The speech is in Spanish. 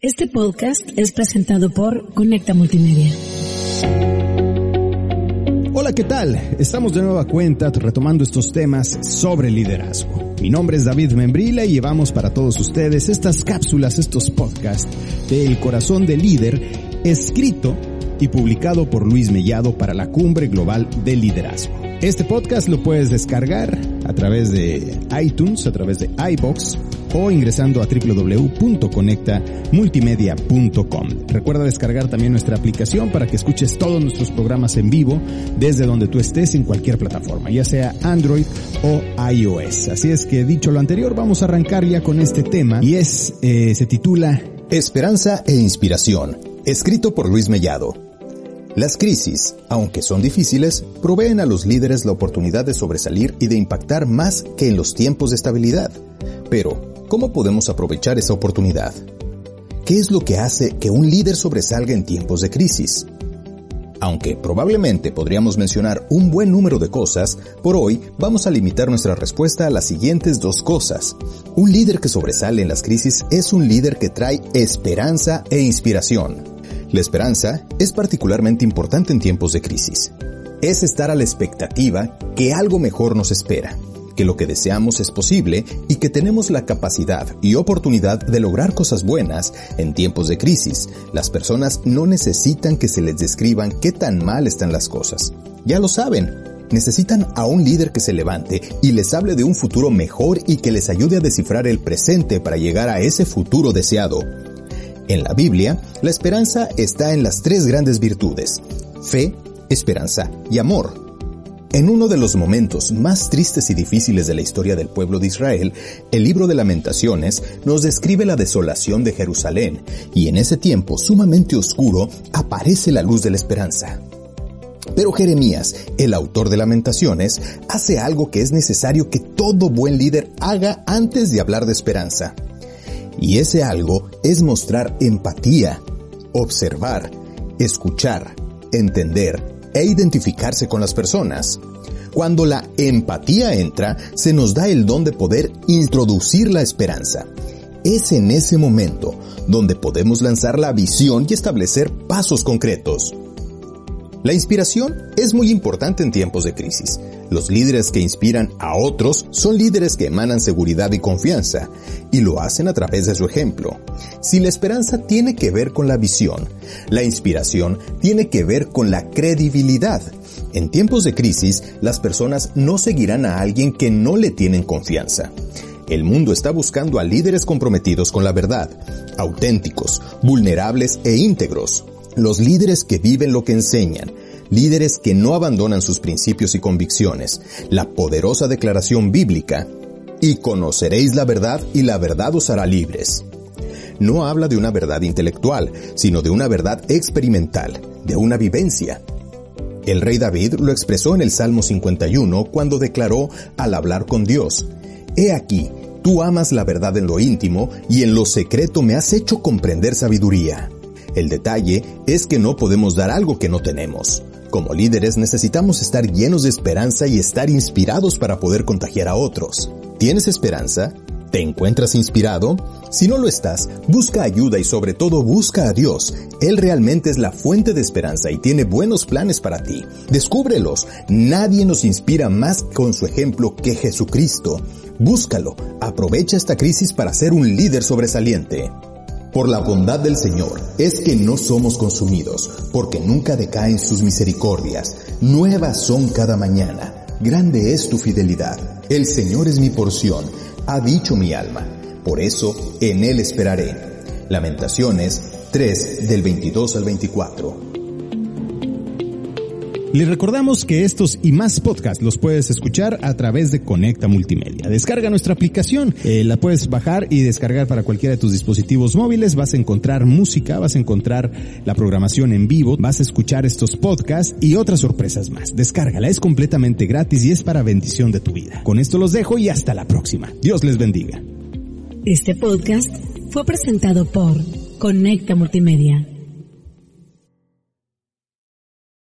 Este podcast es presentado por Conecta Multimedia. Hola, ¿qué tal? Estamos de nueva cuenta retomando estos temas sobre liderazgo. Mi nombre es David Membrila y llevamos para todos ustedes estas cápsulas, estos podcasts del corazón del líder, escrito y publicado por Luis Mellado para la Cumbre Global del Liderazgo. Este podcast lo puedes descargar a través de iTunes, a través de iBox o ingresando a www.conectamultimedia.com. Recuerda descargar también nuestra aplicación para que escuches todos nuestros programas en vivo desde donde tú estés en cualquier plataforma, ya sea Android o iOS. Así es que dicho lo anterior, vamos a arrancar ya con este tema y es, eh, se titula Esperanza e Inspiración, escrito por Luis Mellado. Las crisis, aunque son difíciles, proveen a los líderes la oportunidad de sobresalir y de impactar más que en los tiempos de estabilidad. Pero, ¿Cómo podemos aprovechar esa oportunidad? ¿Qué es lo que hace que un líder sobresalga en tiempos de crisis? Aunque probablemente podríamos mencionar un buen número de cosas, por hoy vamos a limitar nuestra respuesta a las siguientes dos cosas. Un líder que sobresale en las crisis es un líder que trae esperanza e inspiración. La esperanza es particularmente importante en tiempos de crisis. Es estar a la expectativa que algo mejor nos espera que lo que deseamos es posible y que tenemos la capacidad y oportunidad de lograr cosas buenas en tiempos de crisis. Las personas no necesitan que se les describan qué tan mal están las cosas. Ya lo saben, necesitan a un líder que se levante y les hable de un futuro mejor y que les ayude a descifrar el presente para llegar a ese futuro deseado. En la Biblia, la esperanza está en las tres grandes virtudes, fe, esperanza y amor. En uno de los momentos más tristes y difíciles de la historia del pueblo de Israel, el libro de lamentaciones nos describe la desolación de Jerusalén, y en ese tiempo sumamente oscuro aparece la luz de la esperanza. Pero Jeremías, el autor de lamentaciones, hace algo que es necesario que todo buen líder haga antes de hablar de esperanza. Y ese algo es mostrar empatía, observar, escuchar, entender, e identificarse con las personas. Cuando la empatía entra, se nos da el don de poder introducir la esperanza. Es en ese momento donde podemos lanzar la visión y establecer pasos concretos. La inspiración es muy importante en tiempos de crisis. Los líderes que inspiran a otros son líderes que emanan seguridad y confianza, y lo hacen a través de su ejemplo. Si la esperanza tiene que ver con la visión, la inspiración tiene que ver con la credibilidad. En tiempos de crisis, las personas no seguirán a alguien que no le tienen confianza. El mundo está buscando a líderes comprometidos con la verdad, auténticos, vulnerables e íntegros los líderes que viven lo que enseñan, líderes que no abandonan sus principios y convicciones, la poderosa declaración bíblica, y conoceréis la verdad y la verdad os hará libres. No habla de una verdad intelectual, sino de una verdad experimental, de una vivencia. El rey David lo expresó en el Salmo 51 cuando declaró al hablar con Dios, He aquí, tú amas la verdad en lo íntimo y en lo secreto me has hecho comprender sabiduría. El detalle es que no podemos dar algo que no tenemos. Como líderes necesitamos estar llenos de esperanza y estar inspirados para poder contagiar a otros. ¿Tienes esperanza? ¿Te encuentras inspirado? Si no lo estás, busca ayuda y sobre todo busca a Dios. Él realmente es la fuente de esperanza y tiene buenos planes para ti. Descúbrelos. Nadie nos inspira más con su ejemplo que Jesucristo. Búscalo. Aprovecha esta crisis para ser un líder sobresaliente. Por la bondad del Señor es que no somos consumidos, porque nunca decaen sus misericordias. Nuevas son cada mañana. Grande es tu fidelidad. El Señor es mi porción, ha dicho mi alma. Por eso en Él esperaré. Lamentaciones 3 del 22 al 24. Les recordamos que estos y más podcasts los puedes escuchar a través de Conecta Multimedia. Descarga nuestra aplicación, eh, la puedes bajar y descargar para cualquiera de tus dispositivos móviles. Vas a encontrar música, vas a encontrar la programación en vivo, vas a escuchar estos podcasts y otras sorpresas más. Descárgala, es completamente gratis y es para bendición de tu vida. Con esto los dejo y hasta la próxima. Dios les bendiga. Este podcast fue presentado por Conecta Multimedia.